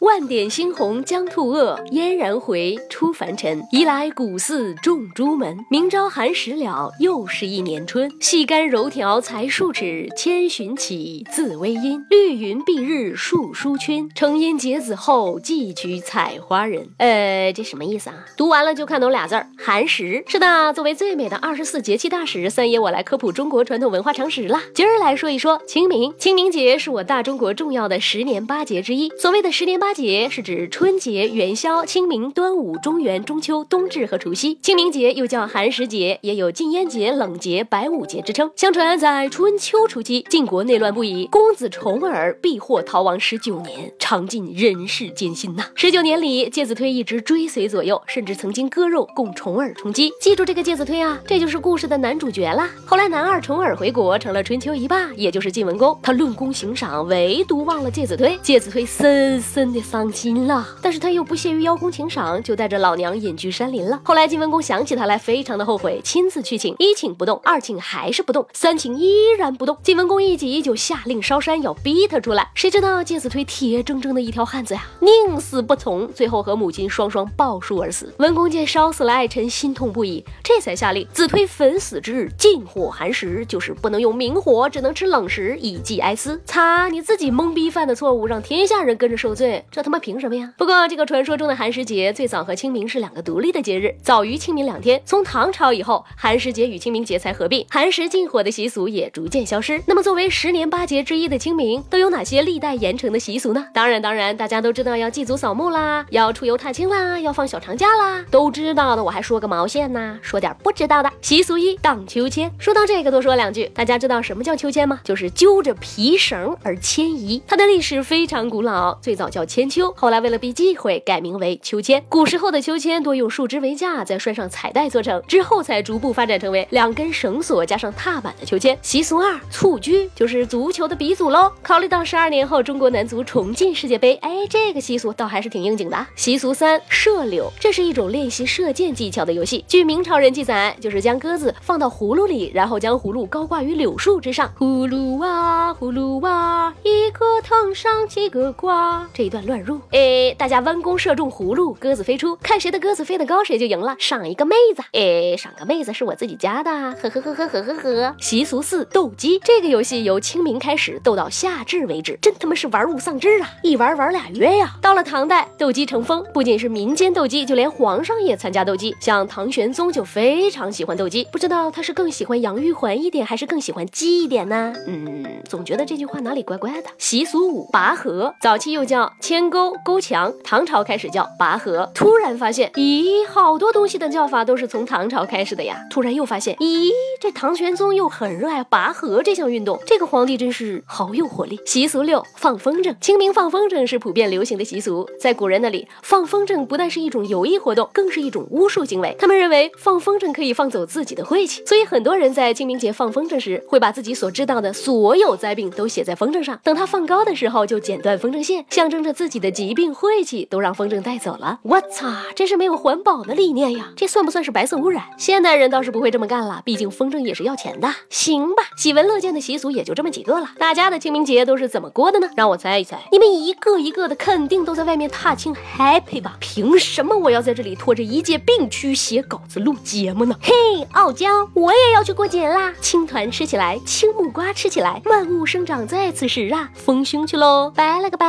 万点猩红将兔恶，嫣然回出凡尘。移来古寺种朱门，明朝寒食了，又是一年春。细干柔条才数尺，千寻起自微阴。绿云蔽日树疏圈，成阴结子后，寄居采花人。呃，这什么意思啊？读完了就看懂俩字儿：寒食。是的，作为最美的二十四节气大使，三爷我来科普中国传统文化常识啦。今儿来说一说清明。清明节是我大中国重要的十年八节之一。所谓的十年八。八节是指春节、元宵、清明、端午、中元、中秋、冬至和除夕。清明节又叫寒食节，也有禁烟节、冷节、白五节之称。相传在春秋初期，晋国内乱不已，公子重耳避祸逃亡十九年，尝尽人世艰辛呐。十九年里，介子推一直追随左右，甚至曾经割肉供重耳充饥。记住这个介子推啊，这就是故事的男主角啦。后来男二重耳回国，成了春秋一霸，也就是晋文公。他论功行赏，唯独忘了介子推。介子推深深的。伤心了，但是他又不屑于邀功请赏，就带着老娘隐居山林了。后来晋文公想起他来，非常的后悔，亲自去请，一请不动，二请还是不动，三请依然不动。晋文公一急，就下令烧山，要逼他出来。谁知道介子推铁铮铮的一条汉子呀，宁死不从，最后和母亲双双抱树而死。文公见烧死了爱臣，心痛不已，这才下令，子推焚死之日禁火寒食，就是不能用明火，只能吃冷食，以寄哀思。擦，你自己懵逼犯的错误，让天下人跟着受罪。这他妈凭什么呀？不过这个传说中的寒食节最早和清明是两个独立的节日，早于清明两天。从唐朝以后，寒食节与清明节才合并，寒食禁火的习俗也逐渐消失。那么作为十年八节之一的清明，都有哪些历代沿承的习俗呢？当然，当然，大家都知道要祭祖扫墓啦，要出游踏青啦，要放小长假啦，都知道的。我还说个毛线呢？说点不知道的。习俗一，荡秋千。说到这个，多说两句。大家知道什么叫秋千吗？就是揪着皮绳而迁移。它的历史非常古老，最早叫千千秋。后来为了避忌讳，改名为秋千。古时候的秋千多用树枝为架，再拴上彩带做成，之后才逐步发展成为两根绳索加上踏板的秋千。习俗二，蹴鞠就是足球的鼻祖喽。考虑到十二年后中国男足重进世界杯，哎，这个习俗倒还是挺应景的。习俗三，射柳，这是一种练习射箭技巧的游戏。据明朝人记载，就是将鸽子放到葫芦里，然后将葫芦高挂于柳树之上。葫芦娃，葫芦娃，一个藤上几个瓜。这一段乱入。哎，大家弯弓射中葫芦，鸽子飞出，看谁的鸽子飞得高，谁就赢了，赏一个妹子。哎，赏个妹子是我自己家的，呵呵呵呵呵呵呵。习俗四，斗鸡，这个游戏由清明开始，斗到夏至为止，真他妈是玩物丧志啊！一玩玩俩月呀。到了唐代，斗鸡成风，不仅是民间斗鸡，就连皇上也参加斗鸡。像唐玄宗就非常喜欢斗鸡，不知道他是更喜欢杨玉环一点，还是更喜欢鸡一点呢？嗯，总觉得这句话哪里怪怪的。习俗五，拔河，早期又叫牵钩。勾墙，唐朝开始叫拔河。突然发现，咦，好多东西的叫法都是从唐朝开始的呀。突然又发现，咦，这唐玄宗又很热爱拔河这项运动。这个皇帝真是好有活力。习俗六，放风筝。清明放风筝是普遍流行的习俗，在古人那里，放风筝不但是一种游艺活动，更是一种巫术行为。他们认为放风筝可以放走自己的晦气，所以很多人在清明节放风筝时，会把自己所知道的所有灾病都写在风筝上，等它放高的时候就剪断风筝线，象征着自己的疾。病晦气都让风筝带走了，我操，真是没有环保的理念呀！这算不算是白色污染？现代人倒是不会这么干了，毕竟风筝也是要钱的。行吧，喜闻乐见的习俗也就这么几个了。大家的清明节都是怎么过的呢？让我猜一猜，你们一个一个的肯定都在外面踏青 happy 吧？凭什么我要在这里拖着一介病躯写稿子录节目呢？嘿，傲娇，我也要去过节啦！青团吃起来，青木瓜吃起来，万物生长在此时啊！丰胸去喽，拜了个拜。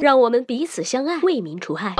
让我们彼此相爱，为民除害。